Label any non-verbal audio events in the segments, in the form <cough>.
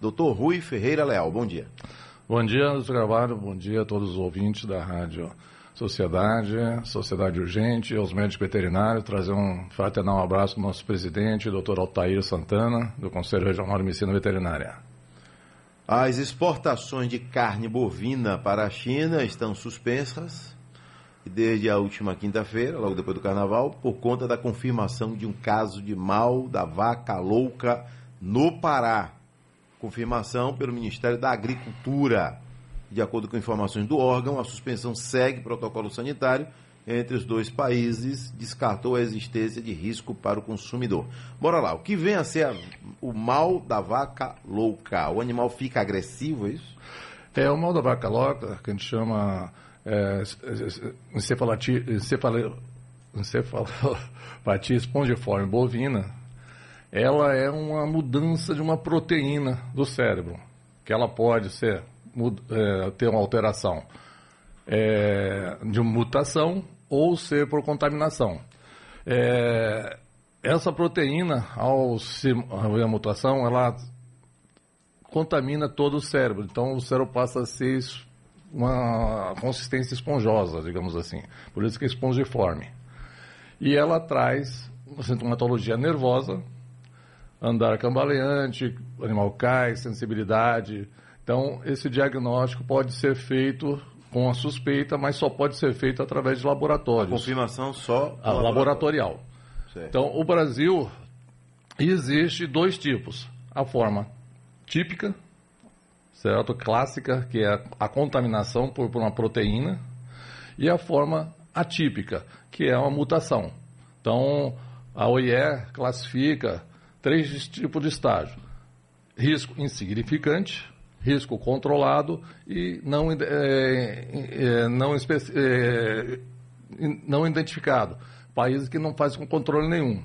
Doutor Rui Ferreira Leal, bom dia. Bom dia, Anderson Gravado, bom dia a todos os ouvintes da Rádio Sociedade, Sociedade Urgente, aos médicos veterinários, trazer um fraternal abraço ao nosso presidente, doutor Altair Santana, do Conselho Regional de Medicina Veterinária. As exportações de carne bovina para a China estão suspensas desde a última quinta-feira, logo depois do carnaval, por conta da confirmação de um caso de mal da vaca louca no Pará. Confirmação pelo Ministério da Agricultura. De acordo com informações do órgão, a suspensão segue protocolo sanitário entre os dois países, descartou a existência de risco para o consumidor. Bora lá, o que vem a ser a, o mal da vaca louca? O animal fica agressivo, é isso? É, o mal da vaca louca, que a gente chama é, encefalatia, encefalopatia espongiforme bovina, ela é uma mudança de uma proteína do cérebro, que ela pode ser, é, ter uma alteração é, de mutação ou ser por contaminação. É, essa proteína, ao se a mutação, ela contamina todo o cérebro. Então, o cérebro passa a ser uma consistência esponjosa, digamos assim. Por isso que é espongiforme. E ela traz uma sintomatologia nervosa, andar cambaleante, animal cai, sensibilidade. Então, esse diagnóstico pode ser feito com a suspeita, mas só pode ser feito através de laboratórios. Confirmação só ah, laboratorial. Certo. Então, o Brasil existe dois tipos: a forma típica, certo, clássica, que é a contaminação por, por uma proteína, e a forma atípica, que é uma mutação. Então, a OIE classifica três tipos de estágio: risco insignificante, risco controlado e não, é, é, não, é, não identificado. Países que não fazem com controle nenhum.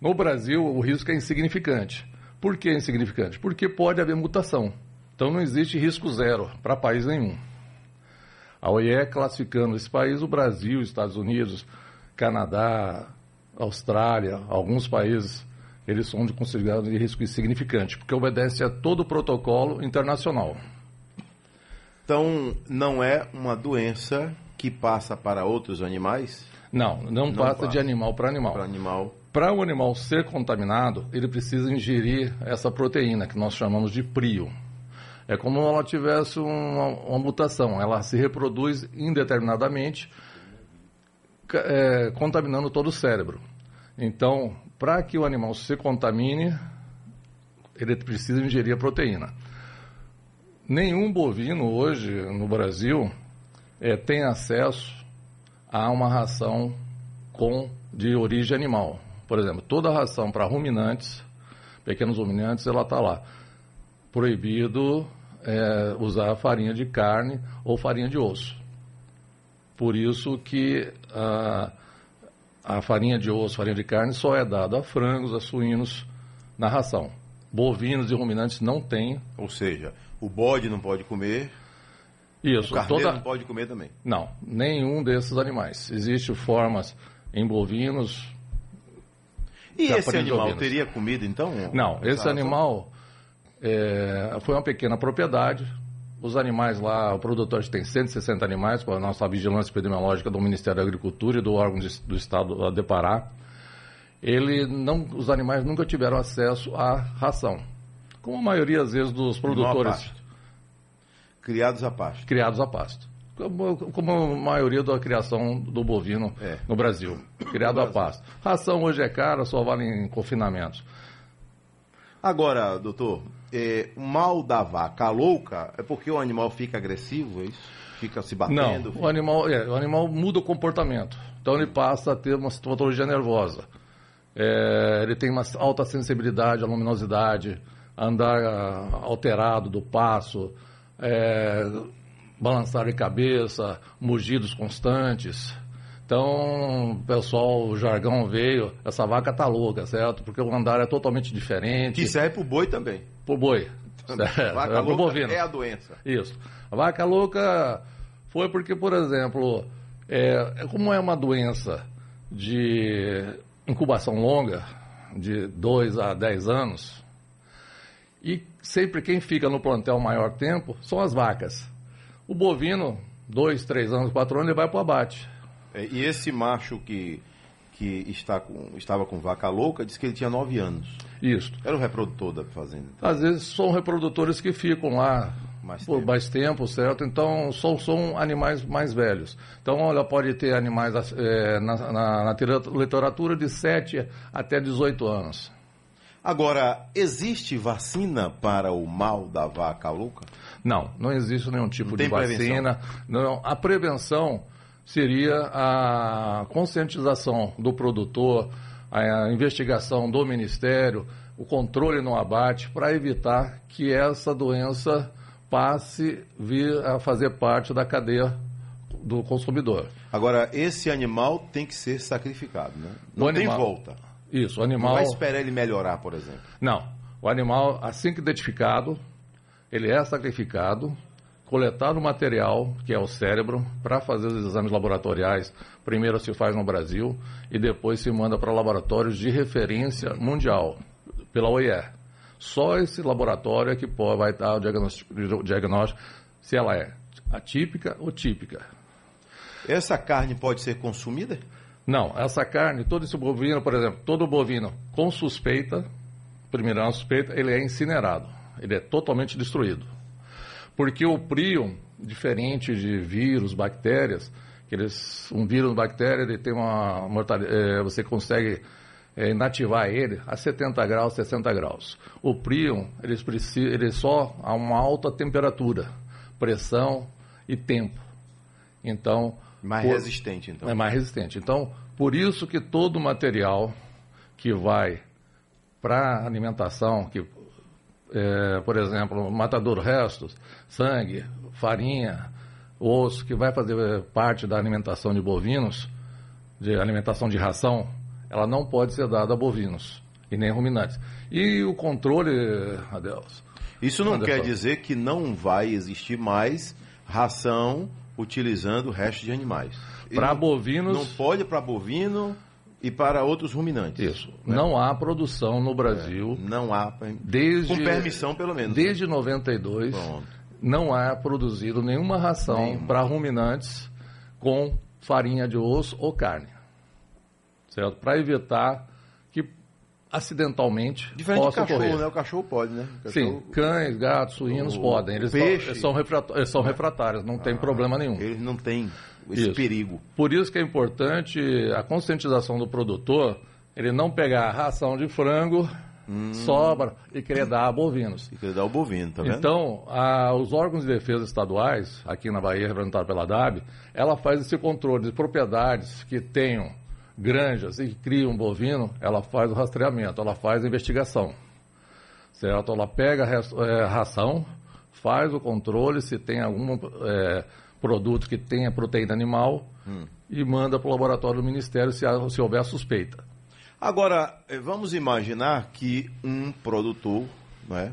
No Brasil, o risco é insignificante. Por que insignificante? Porque pode haver mutação. Então não existe risco zero para país nenhum. A OIE classificando esse país, o Brasil, Estados Unidos, Canadá, Austrália, alguns países eles são de considerados de risco insignificante, porque obedece a todo o protocolo internacional. Então, não é uma doença que passa para outros animais? Não, não, não passa, passa, de animal para animal. Para animal. Para o animal ser contaminado, ele precisa ingerir essa proteína que nós chamamos de prio. É como ela tivesse uma, uma mutação, ela se reproduz indeterminadamente, é, contaminando todo o cérebro. Então, para que o animal se contamine, ele precisa ingerir a proteína. Nenhum bovino hoje no Brasil é, tem acesso a uma ração com de origem animal. Por exemplo, toda ração para ruminantes, pequenos ruminantes, ela está lá. Proibido é, usar farinha de carne ou farinha de osso. Por isso que ah, a farinha de osso, farinha de carne, só é dada a frangos, a suínos na ração. Bovinos e ruminantes não tem. Ou seja, o bode não pode comer. Isso. O carneiro toda... não pode comer também. Não, nenhum desses animais. Existem formas em bovinos. E esse animal teria comida então? Não, esse animal é, foi uma pequena propriedade os animais lá, o produtor tem 160 animais, com a nossa vigilância epidemiológica do Ministério da Agricultura e do órgão de, do Estado de Pará. Ele não, os animais nunca tiveram acesso à ração. Como a maioria, às vezes, dos produtores. Criados a pasto. Criados a pasto. Como, como a maioria da criação do bovino é. no Brasil. Criado a pasto. Ração hoje é cara, só vale em confinamentos. Agora, doutor, é, o mal da vaca louca é porque o animal fica agressivo, é isso? Fica se batendo? Não, fica... o, animal, é, o animal muda o comportamento. Então ele passa a ter uma sintomatologia nervosa. É, ele tem uma alta sensibilidade à luminosidade, andar alterado do passo, é, balançar de cabeça, mugidos constantes. Então, pessoal, o jargão veio, essa vaca tá louca, certo? Porque o andar é totalmente diferente. Que serve pro boi também. Pro boi. <laughs> Vaca louca bovino. é a doença. Isso. A vaca louca foi porque, por exemplo, é, é como é uma doença de incubação longa, de 2 a 10 anos, e sempre quem fica no plantel maior tempo são as vacas. O bovino, dois, três anos, quatro anos, ele vai para o abate. É, e esse macho que, que está com, estava com vaca louca disse que ele tinha nove anos. Isso. Era o reprodutor da fazenda. Então. Às vezes são reprodutores que ficam lá mais por tempo. mais tempo, certo? Então são, são animais mais velhos. Então, olha, pode ter animais é, na, na, na literatura de 7 até 18 anos. Agora, existe vacina para o mal da vaca louca? Não, não existe nenhum tipo de vacina. Não, a prevenção seria a conscientização do produtor, a investigação do Ministério, o controle no abate, para evitar que essa doença passe vir a fazer parte da cadeia do consumidor. Agora, esse animal tem que ser sacrificado, né? Não tem volta. Isso, o animal. Não vai esperar ele melhorar, por exemplo. Não. O animal, assim que identificado, ele é sacrificado, coletado o material, que é o cérebro, para fazer os exames laboratoriais. Primeiro se faz no Brasil e depois se manda para laboratórios de referência mundial, pela OIE. Só esse laboratório é que pode, vai dar o diagnóstico, diagnóstico se ela é atípica ou típica. Essa carne pode ser consumida? Não, essa carne, todo esse bovino, por exemplo, todo bovino com suspeita, primeira suspeita, ele é incinerado. Ele é totalmente destruído. Porque o prion, diferente de vírus, bactérias, que eles, um vírus, bactéria, ele tem uma mortalidade, é, você consegue é, inativar ele a 70 graus, 60 graus. O prion, eles precisam, ele só a uma alta temperatura, pressão e tempo. Então, mais por, resistente, então. É mais resistente. Então, por isso que todo material que vai para alimentação, que, é, por exemplo, matador restos, sangue, farinha, osso, que vai fazer parte da alimentação de bovinos, de alimentação de ração, ela não pode ser dada a bovinos e nem ruminantes. E o controle, Adeus. Isso não quer dizer que não vai existir mais ração utilizando restos de animais. Para bovinos. Não pode para bovino e para outros ruminantes. Isso. Né? Não há produção no Brasil. É, não há. Desde, com permissão, pelo menos. Desde 92, Pronto. não há produzido nenhuma ração para ruminantes com farinha de osso ou carne. Certo? Para evitar acidentalmente Diferente possa cachorro, ocorrer. né? O cachorro pode, né? Cachorro... Sim, cães, gatos, suínos o, podem. Eles, peixe... são, eles são refratários, não ah, tem problema nenhum. Eles não têm esse isso. perigo. Por isso que é importante a conscientização do produtor, ele não pegar a ração de frango, hum. sobra, e querer dar a bovinos. E querer dar o bovino, tá vendo? Então, a, os órgãos de defesa estaduais, aqui na Bahia, representado pela DAB, ela faz esse controle de propriedades que tenham granjas e cria um bovino, ela faz o rastreamento, ela faz a investigação. Certo? Ela pega a é, ração, faz o controle se tem algum é, produto que tenha proteína animal hum. e manda para o laboratório do Ministério se, se houver suspeita. Agora, eh, vamos imaginar que um produtor, né,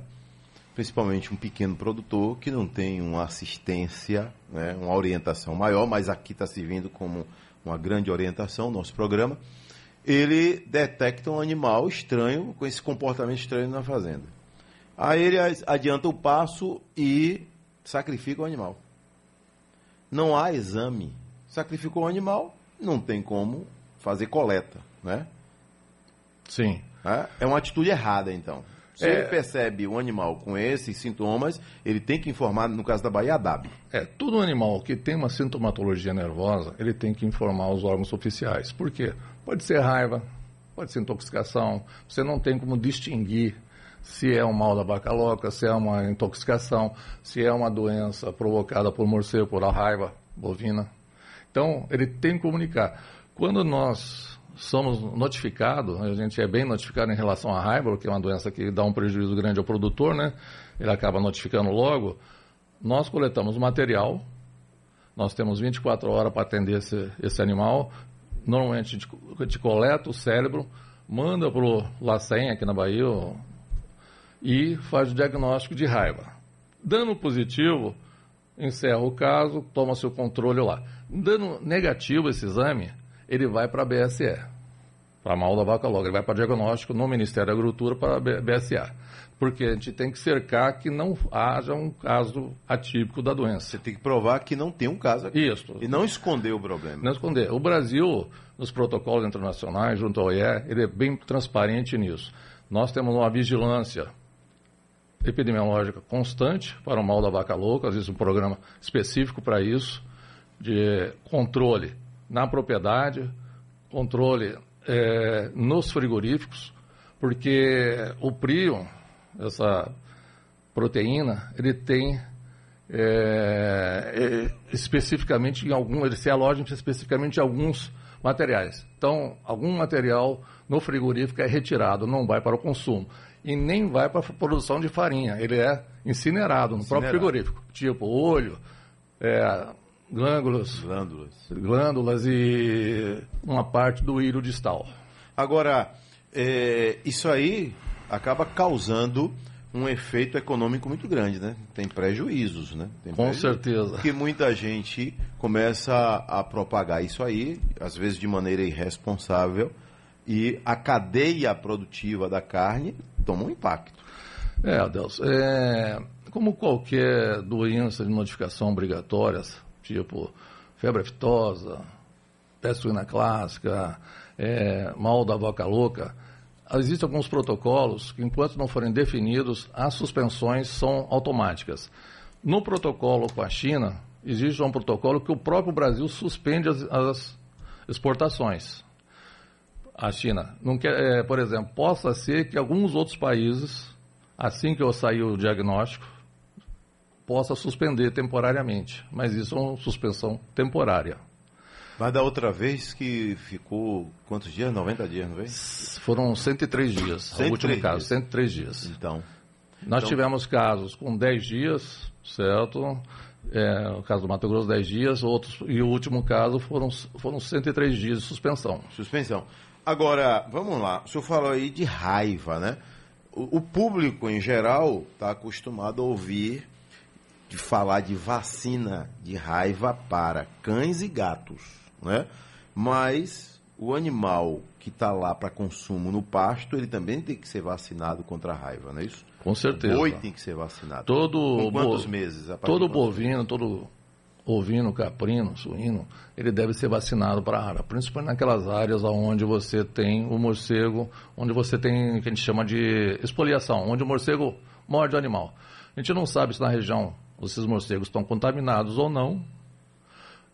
principalmente um pequeno produtor, que não tem uma assistência, né, uma orientação maior, mas aqui está servindo como uma grande orientação, nosso programa, ele detecta um animal estranho, com esse comportamento estranho na fazenda. Aí ele adianta o passo e sacrifica o animal. Não há exame. Sacrificou o animal, não tem como fazer coleta, né? Sim. É, é uma atitude errada, então. Se é... ele percebe um animal com esses sintomas, ele tem que informar, no caso da Bahia, a DAB. É, todo animal que tem uma sintomatologia nervosa, ele tem que informar os órgãos oficiais. Por quê? Pode ser raiva, pode ser intoxicação, você não tem como distinguir se é um mal da vaca louca, se é uma intoxicação, se é uma doença provocada por morcego, por a raiva bovina. Então, ele tem que comunicar. Quando nós somos notificados, a gente é bem notificado em relação à raiva, que é uma doença que dá um prejuízo grande ao produtor, né? Ele acaba notificando logo. Nós coletamos material, nós temos 24 horas para atender esse, esse animal. Normalmente a gente, a gente coleta o cérebro, manda para o LACEN aqui na Bahia e faz o diagnóstico de raiva. Dando positivo, encerra o caso, toma seu controle lá. Dando negativo esse exame, ele vai para a BSE, para a mal da vaca logra. Ele vai para diagnóstico no Ministério da Agricultura para a BSA. Porque a gente tem que cercar que não haja um caso atípico da doença. Você tem que provar que não tem um caso aqui. Isso. E não esconder o problema. Não esconder. O Brasil, nos protocolos internacionais, junto ao OIE, ele é bem transparente nisso. Nós temos uma vigilância epidemiológica constante para o mal da vaca louca, às vezes um programa específico para isso, de controle na propriedade, controle é, nos frigoríficos, porque o prion, essa proteína, ele tem é, é, especificamente em algum, ele se aloja especificamente em alguns materiais. Então, algum material no frigorífico é retirado, não vai para o consumo e nem vai para a produção de farinha. Ele é incinerado no incinerado. próprio frigorífico, tipo olho, é, glândulas, glândulas, glândulas e uma parte do hilo distal. Agora, é, isso aí acaba causando um efeito econômico muito grande, né? Tem prejuízos, né? Tem Com prejuízos, certeza. Porque muita gente começa a propagar isso aí, às vezes de maneira irresponsável, e a cadeia produtiva da carne toma um impacto. É, Adelson, é, como qualquer doença de notificação obrigatórias, tipo febre aftosa, peste suína clássica, é, mal da vaca louca, existem alguns protocolos que, enquanto não forem definidos, as suspensões são automáticas. No protocolo com a China, existe um protocolo que o próprio Brasil suspende as, as exportações à China. Não quer, é, por exemplo, possa ser que alguns outros países, assim que eu sair o diagnóstico, possa suspender temporariamente. Mas isso é uma suspensão temporária. Mas da outra vez que ficou quantos dias? 90 dias, não foi? Foram 103 dias. 103 o último caso, 103 dias. Então. Nós então... tivemos casos com 10 dias, certo? É, o caso do Mato Grosso, 10 dias, outros, e o último caso foram, foram 103 dias de suspensão. Suspensão. Agora, vamos lá, o senhor falou aí de raiva, né? O, o público, em geral, está acostumado a ouvir de falar de vacina de raiva para cães e gatos, né? Mas o animal que está lá para consumo no pasto, ele também tem que ser vacinado contra a raiva, não é isso? Com certeza. O boi tem que ser vacinado. Todo Com quantos bo... meses? Todo bovino, todo ovino, caprino, suíno, ele deve ser vacinado para a raiva, principalmente naquelas áreas onde você tem o morcego, onde você tem o que a gente chama de expoliação, onde o morcego morde o animal. A gente não sabe se na região esses morcegos estão contaminados ou não,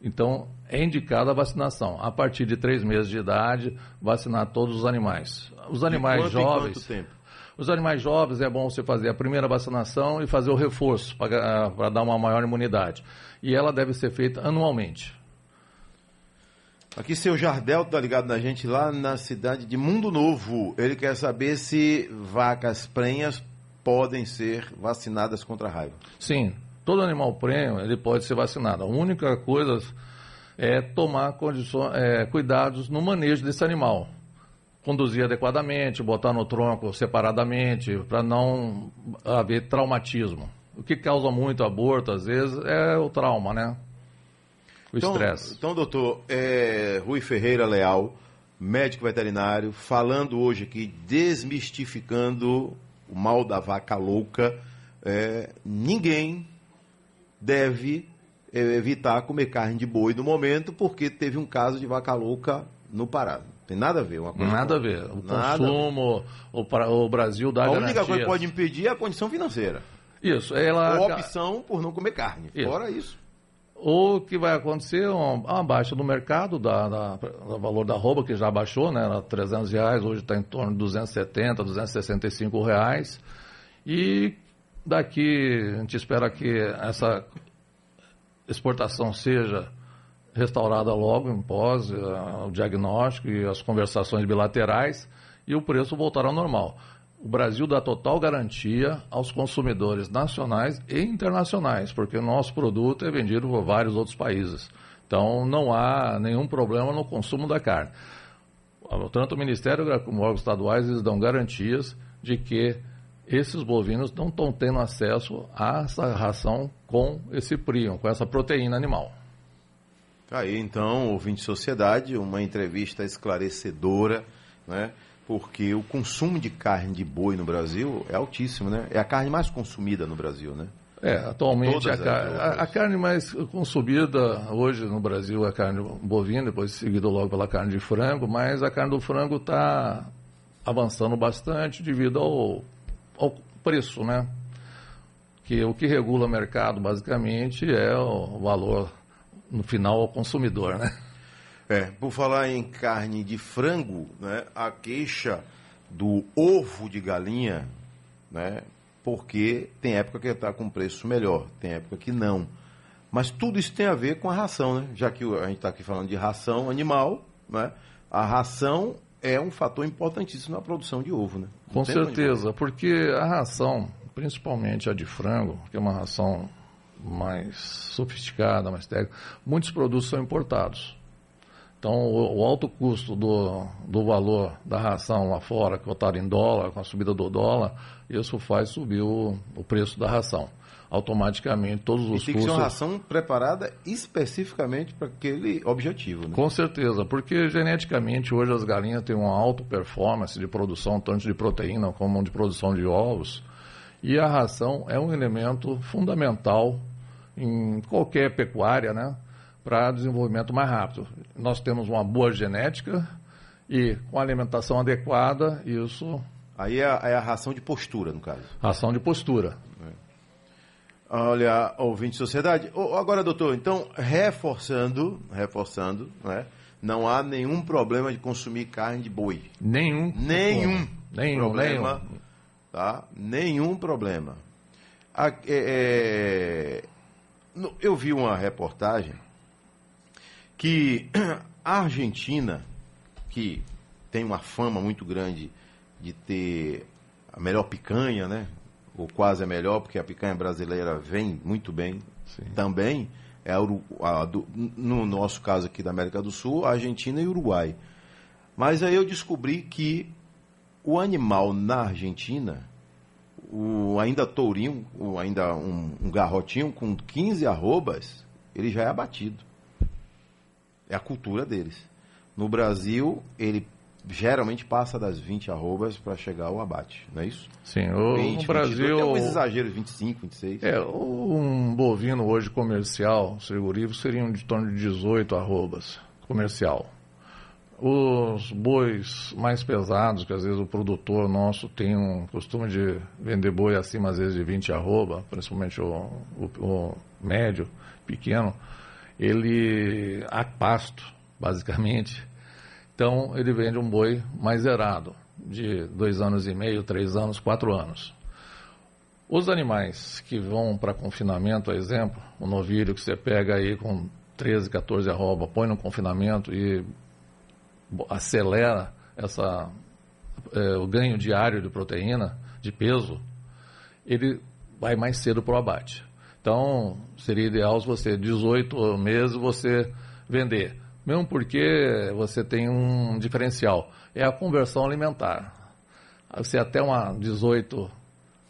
então é indicada a vacinação. A partir de três meses de idade, vacinar todos os animais. Os animais quanto, jovens. Quanto tempo? Os animais jovens é bom você fazer a primeira vacinação e fazer o reforço para dar uma maior imunidade. E ela deve ser feita anualmente. Aqui seu Jardel está ligado na gente lá na cidade de Mundo Novo. Ele quer saber se vacas prenhas podem ser vacinadas contra a raiva. Sim, todo animal prenho ele pode ser vacinado. A única coisa é tomar condições, é, cuidados no manejo desse animal conduzir adequadamente, botar no tronco separadamente, para não haver traumatismo. O que causa muito aborto, às vezes, é o trauma, né? O então, estresse. Então, doutor, é, Rui Ferreira Leal, médico veterinário, falando hoje aqui, desmistificando o mal da vaca louca. É, ninguém deve é, evitar comer carne de boi no momento, porque teve um caso de vaca louca no Pará. Tem nada a ver uma coisa. Nada a ver. O nada consumo, o, o Brasil dá A única garantias. coisa que pode impedir é a condição financeira. Isso. Ela... Ou a opção por não comer carne. Isso. Fora isso. O que vai acontecer é uma, baixa no mercado da, da, do valor da roupa, que já baixou, né? Era 300 reais, hoje está em torno de 270, 265 reais. E daqui a gente espera que essa exportação seja restaurada logo em pós, uh, o diagnóstico e as conversações bilaterais e o preço voltar ao normal. O Brasil dá total garantia aos consumidores nacionais e internacionais, porque o nosso produto é vendido por vários outros países. Então não há nenhum problema no consumo da carne. Tanto o Ministério como os órgãos estaduais eles dão garantias de que esses bovinos não estão tendo acesso a essa ração com esse prion, com essa proteína animal. Tá aí então, ouvinte de sociedade, uma entrevista esclarecedora, né? porque o consumo de carne de boi no Brasil é altíssimo, né? É a carne mais consumida no Brasil, né? É, atualmente a, a, a, carne mais consumida hoje no Brasil é a carne bovina, depois seguido logo pela carne de frango, mas a carne do frango está avançando bastante devido ao, ao preço, né? Que o que regula o mercado basicamente é o valor no final ao consumidor, né? É, por falar em carne de frango, né, a queixa do ovo de galinha, né, porque tem época que está com preço melhor, tem época que não. Mas tudo isso tem a ver com a ração, né? Já que a gente está aqui falando de ração animal, né? A ração é um fator importantíssimo na produção de ovo, né? com certeza, porque a ração, principalmente a de frango, que é uma ração mais sofisticada, mais técnica, muitos produtos são importados. Então, o, o, alto custo do, do valor da ração lá fora, cotado em dólar, com a subida do dólar, isso faz subir o, o preço da ração. Automaticamente, todos os e tem custos... que ser uma ração preparada especificamente para aquele objetivo, né? Com certeza, porque geneticamente hoje as galinhas têm uma alta performance de produção, tanto de proteína como de produção de ovos. E a ração é um elemento fundamental em qualquer pecuária, né? para desenvolvimento mais rápido. Nós temos uma boa genética e com alimentação adequada, isso. Aí é a, é a ração de postura, no caso. Ração de postura. É. Olha, ouvinte de sociedade. Agora, doutor, então, reforçando, reforçando, né? não há nenhum problema de consumir carne de boi. Nenhum. Nenhum. Nenhum problema. Nenhum. Tá? Nenhum problema. A, é, é, eu vi uma reportagem que a Argentina, que tem uma fama muito grande de ter a melhor picanha, né? Ou quase a melhor, porque a picanha brasileira vem muito bem Sim. também. É a, a, do, no nosso caso aqui da América do Sul, a Argentina e Uruguai. Mas aí eu descobri que o animal na Argentina, o ainda tourinho, o ainda um, um garrotinho com 15 arrobas, ele já é abatido. É a cultura deles. No Brasil, ele geralmente passa das 20 arrobas para chegar ao abate, não é isso? Sim, o, 20, no Brasil... 22, tem alguns exageros, 25, 26. É, um bovino hoje comercial, frigorífico, seriam de torno de 18 arrobas, comercial. Os bois mais pesados, que às vezes o produtor nosso tem um costume de vender boi acima, às vezes, de 20 arroba, principalmente o, o, o médio, pequeno, ele a pasto, basicamente. Então ele vende um boi mais zerado, de dois anos e meio, três anos, quatro anos. Os animais que vão para confinamento, exemplo, o novilho que você pega aí com 13, 14 arroba, põe no confinamento e acelera essa, é, o ganho diário de proteína, de peso, ele vai mais cedo para o abate. Então, seria ideal se você, 18 meses, você vender. Mesmo porque você tem um diferencial. É a conversão alimentar. Você até uma 18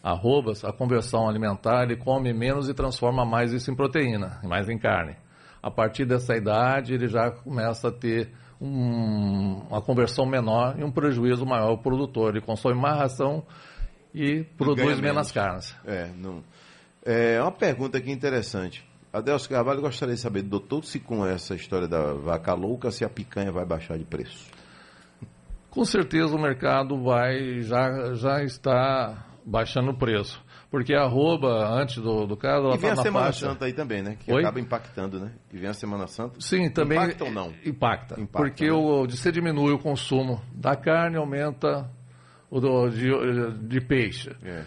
arrobas, a conversão alimentar, ele come menos e transforma mais isso em proteína, mais em carne. A partir dessa idade, ele já começa a ter um, uma conversão menor e um prejuízo maior ao produtor. Ele consome mais ração e produz menos carnes. É, não... É uma pergunta aqui interessante. Adelso Carvalho, gostaria de saber, doutor, se com essa história da vaca louca, se a picanha vai baixar de preço? Com certeza o mercado vai, já, já está baixando o preço. Porque a arroba, antes do, do caso, ela E vem tá a Semana faixa. Santa aí também, né? Que Oi? acaba impactando, né? E vem a Semana Santa. Sim, também. Impacta ou não? Impacta. Impacta, porque né? o, você diminui o consumo da carne, aumenta o do, de, de peixe. É.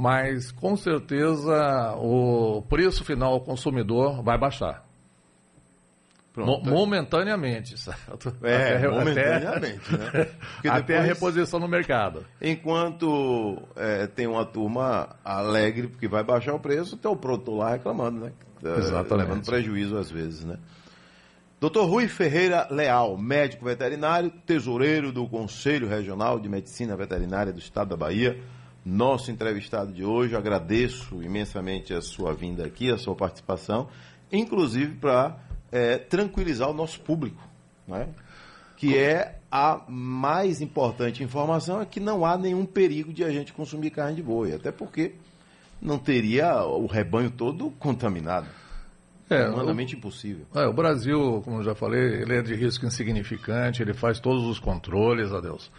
Mas com certeza o preço final ao consumidor vai baixar. Mo momentaneamente, <laughs> certo? É, até, momentaneamente, até, né? <laughs> Porque até a depois- reposição no mercado. Enquanto é, tem uma turma alegre porque vai baixar o preço, tem o produtor lá reclamando, né? É, Exatamente. Levando prejuízo às vezes, né? Doutor Rui Ferreira Leal, médico veterinário, tesoureiro do Conselho Regional de Medicina Veterinária do Estado da Bahia, nosso entrevistado de hoje. Agradeço imensamente a sua vinda aqui, a sua participação, inclusive para tranquilizar o nosso público, né? que é a mais importante informação é que não há nenhum perigo de a gente consumir carne de boi, até porque não teria o rebanho todo contaminado. É, é humanamente o, impossível. É, o Brasil, como eu já falei, ele é de risco insignificante, ele faz todos os controles, adeus.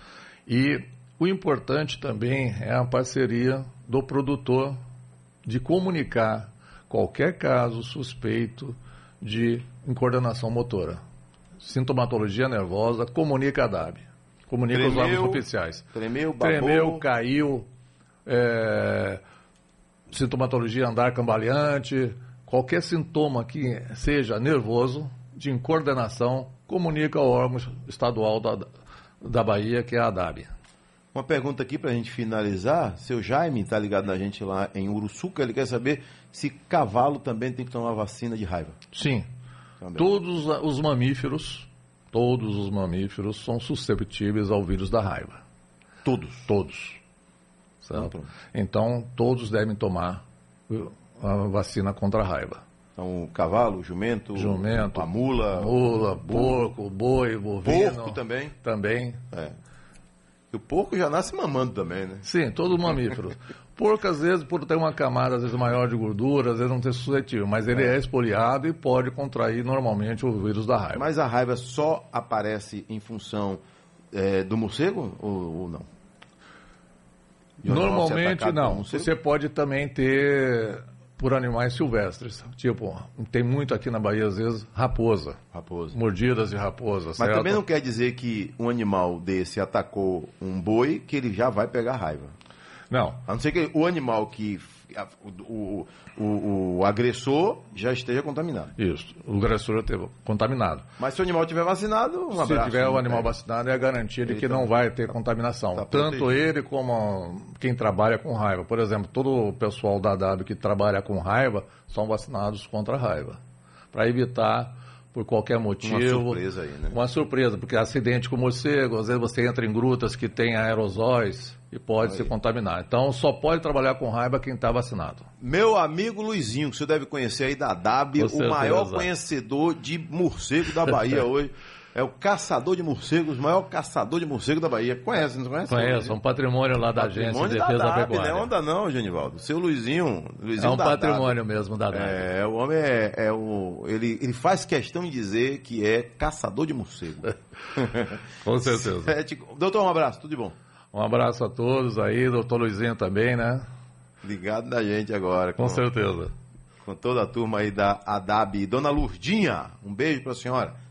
E o importante também é a parceria do produtor de comunicar qualquer caso suspeito de incoordenação motora. Sintomatologia nervosa, comunica a DAB. Comunica tremeu, os órgãos oficiais. Tremeu, babou. Tremeu, caiu, é, sintomatologia andar cambaleante, qualquer sintoma que seja nervoso, de incoordenação, comunica ao órgão estadual da, da Bahia, que é a DAB. Uma pergunta aqui para a gente finalizar. Seu Jaime está ligado na gente lá em Uruçuca. Ele quer saber se cavalo também tem que tomar vacina de raiva. Sim. Também. Todos os mamíferos, todos os mamíferos são susceptíveis ao vírus da raiva. Todos? Todos. Certo? Então, todos devem tomar a vacina contra a raiva. Então, o cavalo, o jumento, jumento a mula, mula, porco, boi, bovino. Porco também? Também. É. E o porco já nasce mamando também, né? Sim, todo mamífero. <laughs> porco, às vezes, por ter uma camada às vezes maior de gordura, às vezes não ter suscetível, mas ele é. é espoliado e pode contrair normalmente o vírus da raiva. Mas a raiva só aparece em função é, do morcego ou, ou não? Normalmente não. Você pode também ter por animais silvestres. Tipo, tem muito aqui na Bahia, às vezes, raposa. Raposa. Mordidas de raposa. Mas certo? também não quer dizer que um animal desse atacou um boi que ele já vai pegar raiva. Não. A não ser que o animal que o, o, o, agressor já esteja contaminado. Isso, o agressor já esteja contaminado. Mas se o animal estiver vacinado, um Se tiver o animal vacinado, é a garantia de que tá, não vai ter contaminação. Tá Tanto ele como quem trabalha com raiva. Por exemplo, todo o pessoal da W que trabalha com raiva são vacinados contra a raiva. Para evitar por qualquer motivo. Uma surpresa aí, né? Uma surpresa, porque acidente com morcego, às vezes você entra em grutas que tem aerosóis e pode aí. se contaminar. Então só pode trabalhar com raiva quem está vacinado. Meu amigo Luizinho, que você deve conhecer aí da DAB, o maior conhecedor de morcego da Bahia <laughs> hoje. É o caçador de morcegos, o maior caçador de morcego da Bahia. Conhece, não conhece? Conheço, é um patrimônio lá da patrimônio Agência de Defesa da, DAB, Não é onda não, Genivaldo. Seu Luizinho, Luizinho É um patrimônio DAB. mesmo da DAB. É, o homem é, é, o... Ele, ele faz questão de dizer que é caçador de morcego. <laughs> Com certeza. <laughs> Sete... Doutor, um abraço, tudo de bom. Um abraço a todos aí, doutor Luizinho também, né? Ligado da gente agora. Com, com certeza. Com toda a turma aí da ADAB. Dona Lurdinha, um beijo para a senhora.